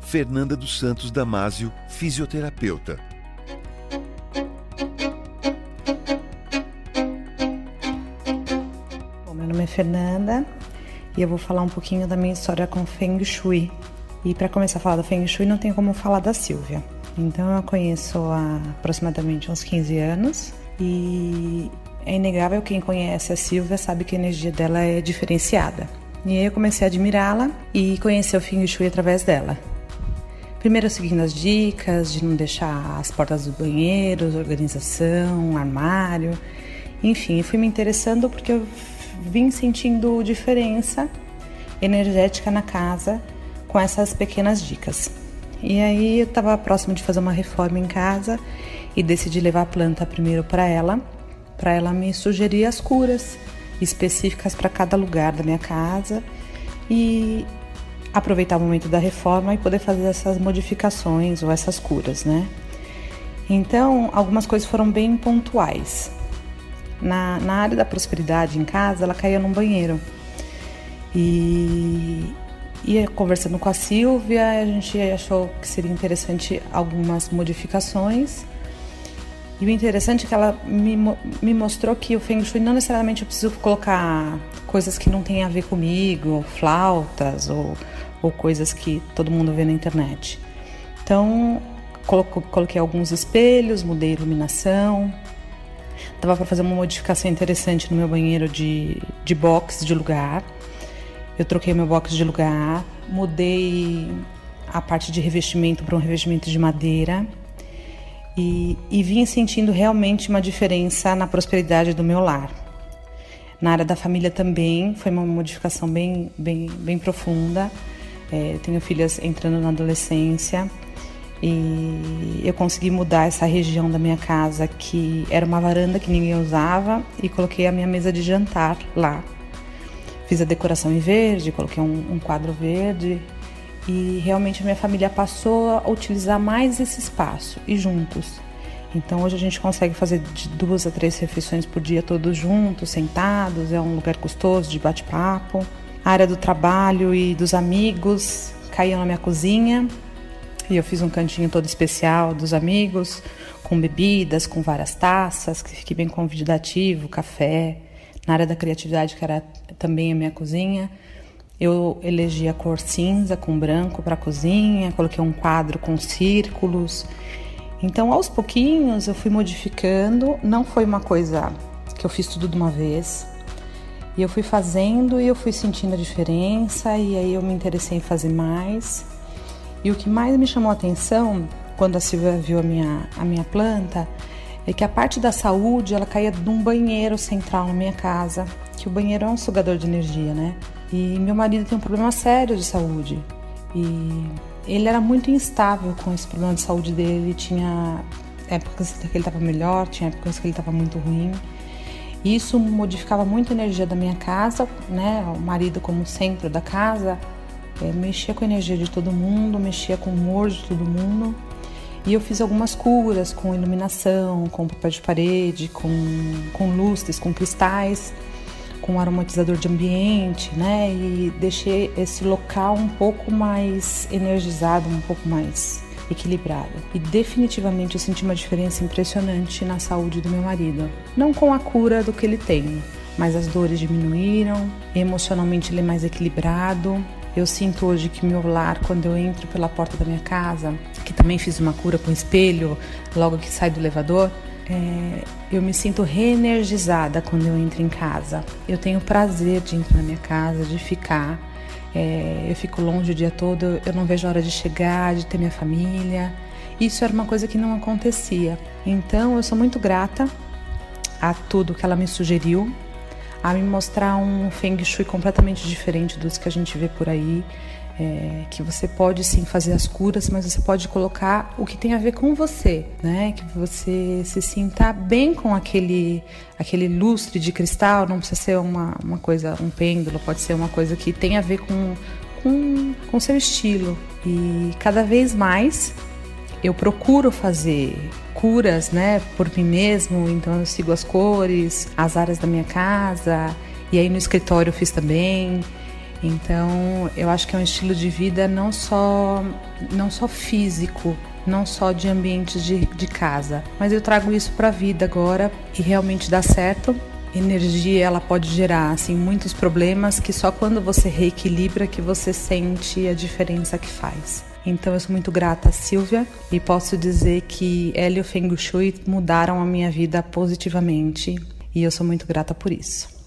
Fernanda dos Santos Damásio, fisioterapeuta. Bom, meu nome é Fernanda e eu vou falar um pouquinho da minha história com Feng Shui. E para começar a falar da Feng Shui, não tem como falar da Silvia. Então eu conheço há aproximadamente uns 15 anos e é inegável quem conhece a Silvia sabe que a energia dela é diferenciada. E aí eu comecei a admirá-la e conhecer o Feng Shui através dela. Primeiro seguindo as dicas de não deixar as portas do banheiro, organização, armário, enfim, fui me interessando porque eu vim sentindo diferença energética na casa com essas pequenas dicas. E aí eu estava próximo de fazer uma reforma em casa e decidi levar a planta primeiro para ela, para ela me sugerir as curas específicas para cada lugar da minha casa e aproveitar o momento da reforma e poder fazer essas modificações ou essas curas, né? Então, algumas coisas foram bem pontuais. Na, na área da prosperidade em casa, ela caía num banheiro. E ia conversando com a Silvia, a gente achou que seria interessante algumas modificações. E o interessante é que ela me, me mostrou que o Feng Shui não necessariamente eu preciso colocar coisas que não têm a ver comigo, flautas ou, ou coisas que todo mundo vê na internet. Então, coloquei alguns espelhos, mudei a iluminação. Dava para fazer uma modificação interessante no meu banheiro de, de box de lugar. Eu troquei meu box de lugar, mudei a parte de revestimento para um revestimento de madeira e, e vim sentindo realmente uma diferença na prosperidade do meu lar. Na área da família também foi uma modificação bem, bem, bem profunda. É, tenho filhas entrando na adolescência e eu consegui mudar essa região da minha casa que era uma varanda que ninguém usava e coloquei a minha mesa de jantar lá. Fiz a decoração em verde, coloquei um, um quadro verde e realmente a minha família passou a utilizar mais esse espaço e juntos. Então hoje a gente consegue fazer de duas a três refeições por dia todos juntos, sentados, é um lugar gostoso de bate-papo. A área do trabalho e dos amigos caíam na minha cozinha e eu fiz um cantinho todo especial dos amigos, com bebidas, com várias taças, que fique bem convidativo, café. Na área da criatividade, que era também a minha cozinha, eu elegi a cor cinza com branco para a cozinha, coloquei um quadro com círculos. Então, aos pouquinhos, eu fui modificando. Não foi uma coisa que eu fiz tudo de uma vez. E eu fui fazendo e eu fui sentindo a diferença, e aí eu me interessei em fazer mais. E o que mais me chamou a atenção quando a Silvia viu a minha, a minha planta é que a parte da saúde ela caía de um banheiro central na minha casa, que o banheiro é um sugador de energia, né? E meu marido tem um problema sério de saúde. E ele era muito instável com esse problema de saúde dele. Tinha épocas que ele estava melhor, tinha épocas que ele estava muito ruim. Isso modificava muito a energia da minha casa, né? O marido como centro da casa é, mexia com a energia de todo mundo, mexia com o humor de todo mundo. E eu fiz algumas curas com iluminação, com papel de parede, com, com lustres, com cristais com aromatizador de ambiente, né? E deixei esse local um pouco mais energizado, um pouco mais equilibrado. E definitivamente eu senti uma diferença impressionante na saúde do meu marido. Não com a cura do que ele tem, mas as dores diminuíram, emocionalmente ele é mais equilibrado. Eu sinto hoje que meu lar, quando eu entro pela porta da minha casa, que também fiz uma cura com espelho logo que sai do elevador, é, eu me sinto reenergizada quando eu entro em casa. Eu tenho prazer de entrar na minha casa, de ficar. É, eu fico longe o dia todo, eu não vejo a hora de chegar, de ter minha família. Isso era uma coisa que não acontecia. Então eu sou muito grata a tudo que ela me sugeriu, a me mostrar um Feng Shui completamente diferente dos que a gente vê por aí é, que você pode sim fazer as curas, mas você pode colocar o que tem a ver com você, né? Que você se sinta bem com aquele, aquele lustre de cristal, não precisa ser uma, uma coisa, um pêndulo, pode ser uma coisa que tem a ver com com, com seu estilo. E cada vez mais eu procuro fazer curas, né, por mim mesmo, então eu sigo as cores, as áreas da minha casa, e aí no escritório eu fiz também. Então, eu acho que é um estilo de vida não só não só físico, não só de ambientes de, de casa, mas eu trago isso para a vida agora e realmente dá certo. Energia ela pode gerar assim muitos problemas que só quando você reequilibra que você sente a diferença que faz. Então eu sou muito grata a Silvia e posso dizer que ela e o Feng Shui mudaram a minha vida positivamente e eu sou muito grata por isso.